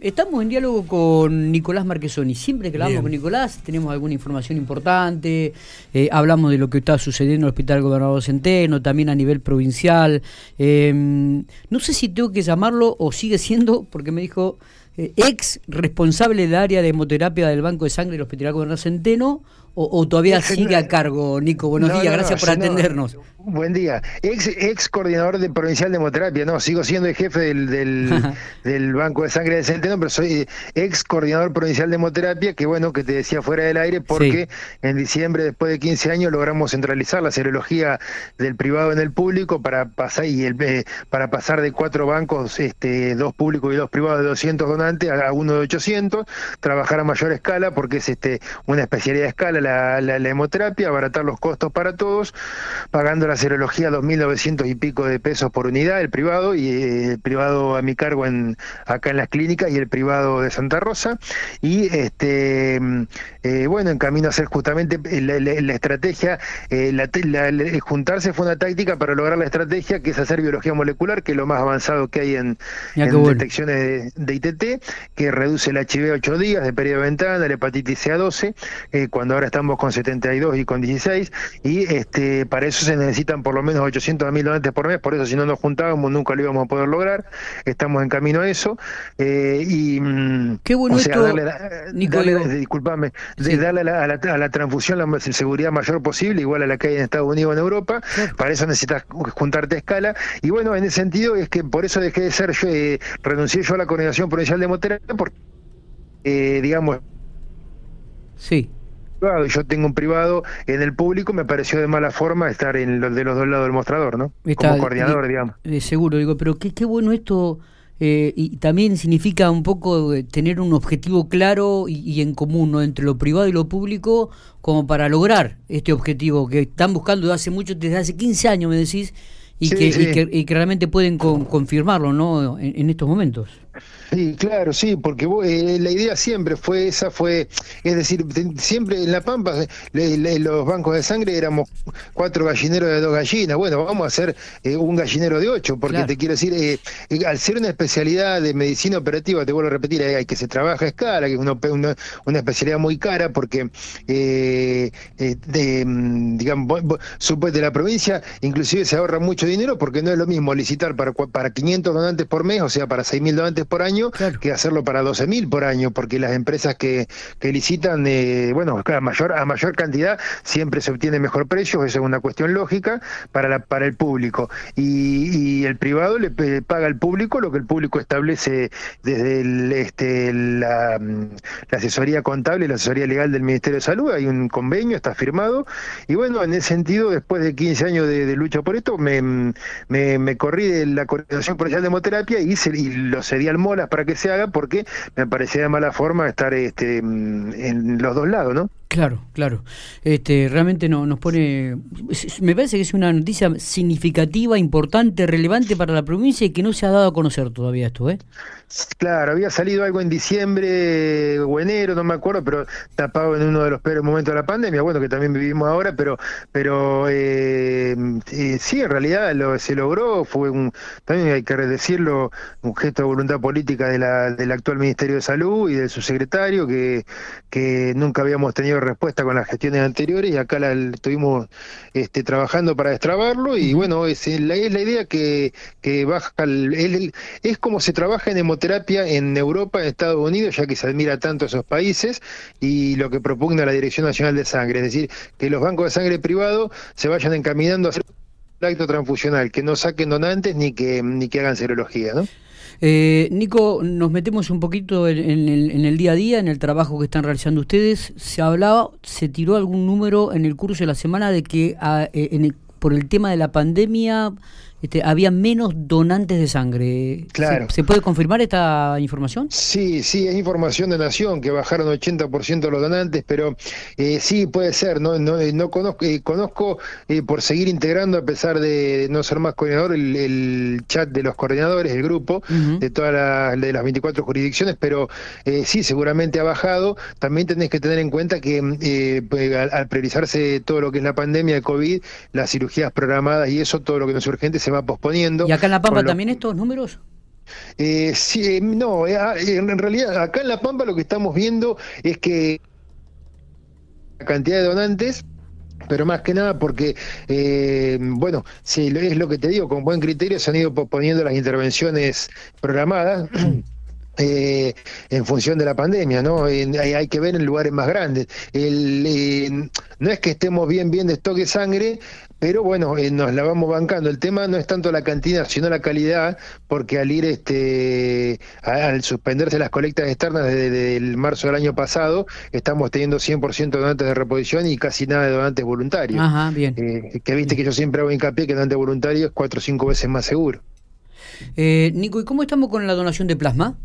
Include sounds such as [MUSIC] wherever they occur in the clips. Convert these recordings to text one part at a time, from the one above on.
Estamos en diálogo con Nicolás Marquesoni. Siempre que hablamos con Nicolás tenemos alguna información importante, eh, hablamos de lo que está sucediendo en el Hospital Gobernador Centeno, también a nivel provincial. Em, no sé si tengo que llamarlo o sigue siendo, porque me dijo eh, ex responsable del área de hemoterapia del Banco de Sangre del Hospital Gobernador Centeno, o, todavía sigue a cargo, Nico. Buenos días, gracias por atendernos. Buen día. Ex, ex coordinador de provincial de hemoterapia, no, sigo siendo el jefe del, del, [LAUGHS] Banco de Sangre de Centeno, pero soy eh, ex coordinador provincial de hemoterapia, que bueno, que te decía fuera del aire, porque en diciembre, después de 15 años, logramos centralizar la serología del privado en el público para pasar y el, eh, para pasar de cuatro bancos, este, dos públicos y dos privados de 200 donantes a uno de 800, trabajar a mayor escala, porque es este una especialidad de escala la, la, la hemoterapia, abaratar los costos para todos, pagando la serología 2.900 y pico de pesos por unidad, el privado, y eh, el privado a mi cargo en acá en las clínicas y el privado de Santa Rosa. Y este eh, bueno, en camino a hacer justamente eh, la, estrategia, la, juntarse fue una táctica para lograr la estrategia, que es hacer biología molecular, que es lo más avanzado que hay en, detecciones de, ITT, que reduce el HIV a 8 días de periodo de ventana, la hepatitis C a 12, cuando ahora estamos con 72 y con 16, y este para eso se necesita por lo menos 800 mil donantes por mes, por eso si no nos juntábamos nunca lo íbamos a poder lograr, estamos en camino a eso. Eh, y, mm, Qué bueno esto, darle, disculpame, de darle a la, a, la, transfusión la seguridad mayor posible, igual a la que hay en Estados Unidos o en Europa, para eso necesitas juntarte a escala. Y bueno, en ese sentido es que por eso dejé de ser yo, eh, renuncié yo a la Coordinación Provincial de Moterapia, porque, eh, digamos... Sí yo tengo un privado en el público, me pareció de mala forma estar en los de los dos lados del mostrador, ¿no? Como coordinador, digamos. seguro, digo, pero qué, qué bueno esto, eh, y también significa un poco eh, tener un objetivo claro y, en común, ¿no? Entre lo privado y lo público, como para lograr este objetivo que están buscando desde hace mucho, desde hace 15 años, me decís, y, que, Y, que, realmente pueden confirmarlo, ¿no? en estos momentos. Sí, claro, sí, porque eh, la idea siempre fue esa, fue, es decir, siempre en La Pampa, los bancos de sangre éramos cuatro gallineros de dos gallinas, bueno, vamos a hacer eh, un gallinero de ocho, porque te quiero decir, eh, al ser una especialidad de medicina operativa, te vuelvo a repetir, hay, que se trabaja a escala, que es una, una, especialidad muy cara, porque, de, mm, digamos, de la provincia, inclusive se ahorra mucho dinero, porque no es lo mismo licitar para, para 500 donantes por mes, o sea, para 6.000 donantes por año que hacerlo para 12.000 por año, porque las empresas que, que licitan, eh, bueno, a mayor, a mayor cantidad siempre se obtiene mejor precio, eso es una cuestión lógica para, la, para el público. Y, el privado le paga al público lo que el público establece desde el, este, la, asesoría contable y la asesoría legal del Ministerio de Salud, hay un convenio, está firmado, y bueno, en ese sentido, después de 15 años de, lucha por esto, me, me, me, corrí de la Coordinación Provincial de Hemoterapia y, hice, y lo cedí al molas para que se haga porque me parecía de mala forma estar este, en los dos lados, ¿no? Claro, claro. Este, realmente no, nos pone, me parece que es una noticia significativa, importante, relevante para la provincia y que no se ha dado a conocer todavía esto, ¿eh? Claro, había salido algo en diciembre o enero, no me acuerdo, pero tapado en uno de los peores momentos de la pandemia, bueno, que también vivimos ahora, pero, pero eh, eh, sí, en realidad lo, se logró, fue un, también hay que decirlo, un gesto de voluntad política de la, del actual Ministerio de Salud y del subsecretario, que, que nunca habíamos tenido respuesta con las gestiones anteriores y acá la estuvimos este, trabajando para destrabarlo y bueno, es la, es la idea que, que baja, el, es como se trabaja en hemoterapia en Europa, en Estados Unidos, ya que se admira tanto a esos países y lo que propugna la Dirección Nacional de Sangre, es decir, que los bancos de sangre privados se vayan encaminando a hacer un acto transfusional, que no saquen donantes ni que, ni que hagan serología, ¿no? Eh, Nico, nos metemos un poquito en, el, día a día, en el trabajo que están realizando ustedes. Se hablaba, se tiró algún número en el curso de la semana de que ah, eh, por el tema de la pandemia este, había menos donantes de sangre. Claro. ¿Se, puede confirmar esta información? Sí, sí, es información de Nación, que bajaron 80% los donantes, pero eh, sí puede ser, no, no, eh, no conozco, eh, conozco por seguir integrando, a pesar de no ser más coordinador, el, chat de los coordinadores, el grupo, de todas de las 24 jurisdicciones, pero sí, seguramente ha bajado. También tenés que tener en cuenta que pues, al, priorizarse todo lo que es la pandemia de COVID, las cirugías programadas y eso, todo lo que no es urgente, se va posponiendo. ¿Y acá en La Pampa también estos números? Eh, sí, eh, no, eh, ah, en realidad acá en La Pampa lo que estamos viendo es que la cantidad de donantes pero más que nada porque, bueno, sí, es lo que te digo, con buen criterio se han ido poniendo las intervenciones programadas. [CLEARS THROAT] Eh, en función de la pandemia, ¿no? hay, que ver en lugares más grandes. El, no es que estemos bien, bien de stock de sangre, pero bueno, eh, nos la vamos bancando. El tema no es tanto la cantidad, sino la calidad, porque al ir, este, al suspenderse las colectas externas desde, el marzo del año pasado, estamos teniendo 100% de donantes de reposición y casi nada de donantes voluntarios. Ajá, bien. Eh, que viste que yo siempre hago hincapié que donante voluntario es cuatro o cinco veces más seguro. Nico, ¿y cómo estamos con la donación de plasma?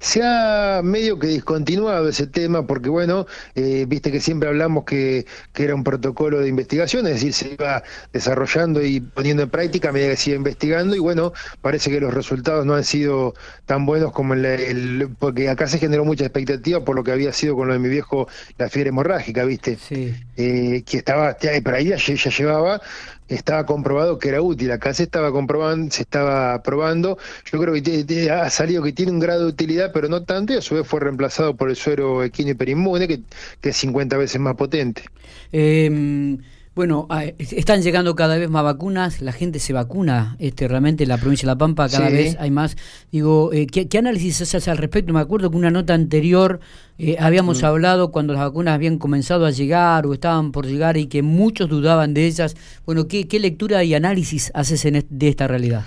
Se ha medio que discontinuado ese tema porque, bueno, eh, viste que siempre hablamos que, que, era un protocolo de investigación, es decir, se iba desarrollando y poniendo en práctica a medida que se iba investigando y, bueno, parece que los resultados no han sido tan buenos como el, porque acá se generó mucha expectativa por lo que había sido con lo de mi viejo, la fiebre hemorrágica, viste, sí. eh, que estaba, por ahí ya, ya llevaba estaba comprobado que era útil. Acá se estaba comprobando, se estaba probando. Yo creo que ha salido que tiene un grado de utilidad, pero no tanto, y a su vez fue reemplazado por el suero equino hiperinmune, que, que es 50 veces más potente. Eh, bueno, ah, están llegando cada vez más vacunas, la gente se vacuna, este realmente en la provincia de La Pampa cada vez hay más. Digo, eh, ¿qué, análisis haces al respecto? Me acuerdo que una nota anterior eh, habíamos mm. hablado cuando las vacunas habían comenzado a llegar o estaban por llegar y que muchos dudaban de ellas. Bueno, ¿qué, qué lectura y análisis haces de esta realidad?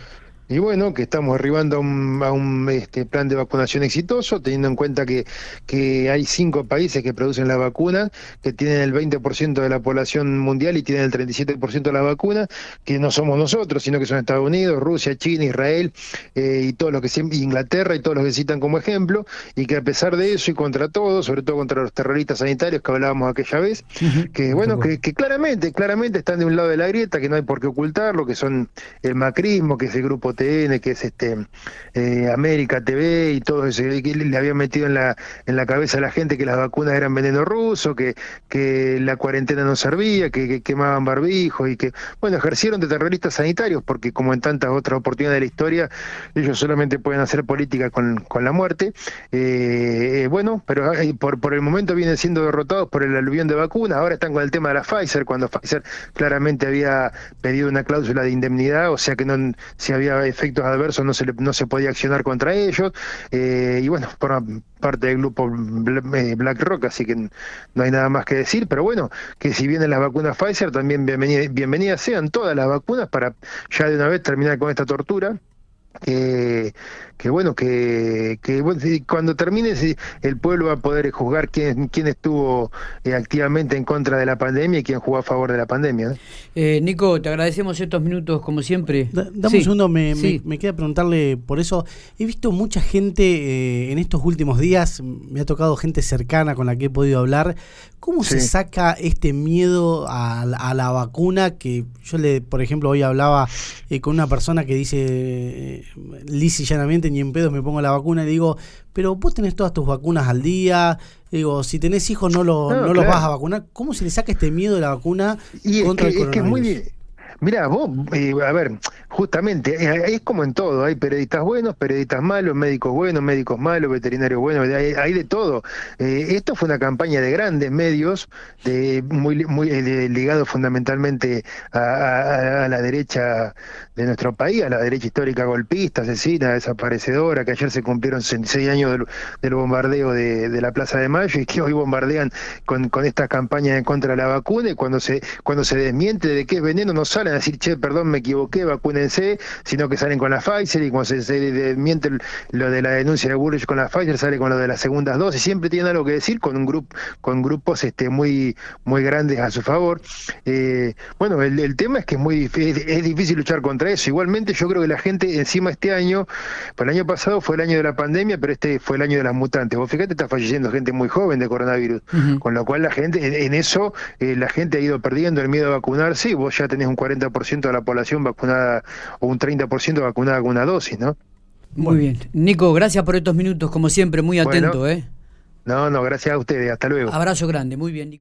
Y bueno, que estamos arribando a un, este, plan de vacunación exitoso, teniendo en cuenta que, que hay cinco países que producen la vacuna, que tienen el 20% de la población mundial y tienen el 37% de la vacuna, que no somos nosotros, sino que son Estados Unidos, Rusia, China, Israel eh, y todos los que Inglaterra y todos los que citan como ejemplo, y que a pesar de eso y contra todo, sobre todo contra los terroristas sanitarios que hablábamos aquella vez, que bueno, que, que claramente, claramente están de un lado de la grieta, que no hay por qué ocultarlo, que son el macrismo, que es el grupo TN, que es este eh, América TV y todo eso, que le habían metido en la, en la cabeza a la gente que las vacunas eran veneno ruso, que, que la cuarentena no servía, que, quemaban barbijos y que, bueno, ejercieron de terroristas sanitarios, porque como en tantas otras oportunidades de la historia, ellos solamente pueden hacer política con, con la muerte. Eh, eh, bueno, pero por, por el momento vienen siendo derrotados por el aluvión de vacunas, ahora están con el tema de la Pfizer, cuando Pfizer claramente había pedido una cláusula de indemnidad, o sea que no se había efectos adversos no se, no se podía accionar contra ellos, eh, y bueno, por parte del grupo eh, BlackRock, así que no hay nada más que decir, pero bueno, que si vienen las vacunas Pfizer, también bienvenidas sean todas las vacunas para ya de una vez terminar con esta tortura que, que bueno, que, que cuando termine el pueblo va a poder juzgar quién, quién estuvo eh, activamente en contra de la pandemia y quién jugó a favor de la pandemia. Eh, Nico, te agradecemos estos minutos como siempre. dame un segundo, me, me, queda preguntarle por eso. He visto mucha gente eh, en estos últimos días, me ha tocado gente cercana con la que he podido hablar. ¿Cómo se saca este miedo a, a, la vacuna? Que yo le, por ejemplo, hoy hablaba con una persona que dice lisa y llanamente ni en pedos me pongo la vacuna y digo, pero vos tenés todas tus vacunas al día, digo, si tenés hijos no, lo, no, los vas a vacunar, ¿cómo se le saca este miedo de la vacuna y contra el coronavirus? Es que es muy Mira, vos, eh, a ver, justamente, eh, es como en todo, hay periodistas buenos, periodistas malos, médicos buenos, médicos malos, veterinarios buenos, hay, de todo. Eh, esto fue una campaña de grandes medios, de muy, muy ligado fundamentalmente a, la derecha de nuestro país, a la derecha histórica golpista, asesina, desaparecedora, que ayer se cumplieron 66 años del, bombardeo de, la Plaza de Mayo y que hoy bombardean con, con esta campaña en contra de la vacuna y cuando se, cuando se desmiente de qué es veneno no sale a decir, che, perdón, me equivoqué, vacúnense, sino que salen con la Pfizer y cuando se, se miente lo de la denuncia de Bullrich con la Pfizer, sale con lo de las segundas dosis, siempre tienen algo que decir con un grupo con grupos este muy muy grandes a su favor. Eh, bueno, el, tema es que es muy es, difícil luchar contra eso. Igualmente yo creo que la gente encima este año, pues el año pasado fue el año de la pandemia, pero este fue el año de las mutantes. Vos fíjate, está falleciendo gente muy joven de coronavirus, con lo cual la gente, en, eso, eh, la gente ha ido perdiendo el miedo a vacunarse y vos ya tenés un 40 ciento de la población vacunada o un 30% vacunada con una dosis, ¿no? Muy bien. Nico, gracias por estos minutos, como siempre, muy atento, ¿eh? No, no, gracias a ustedes. Hasta luego. Abrazo grande, muy bien.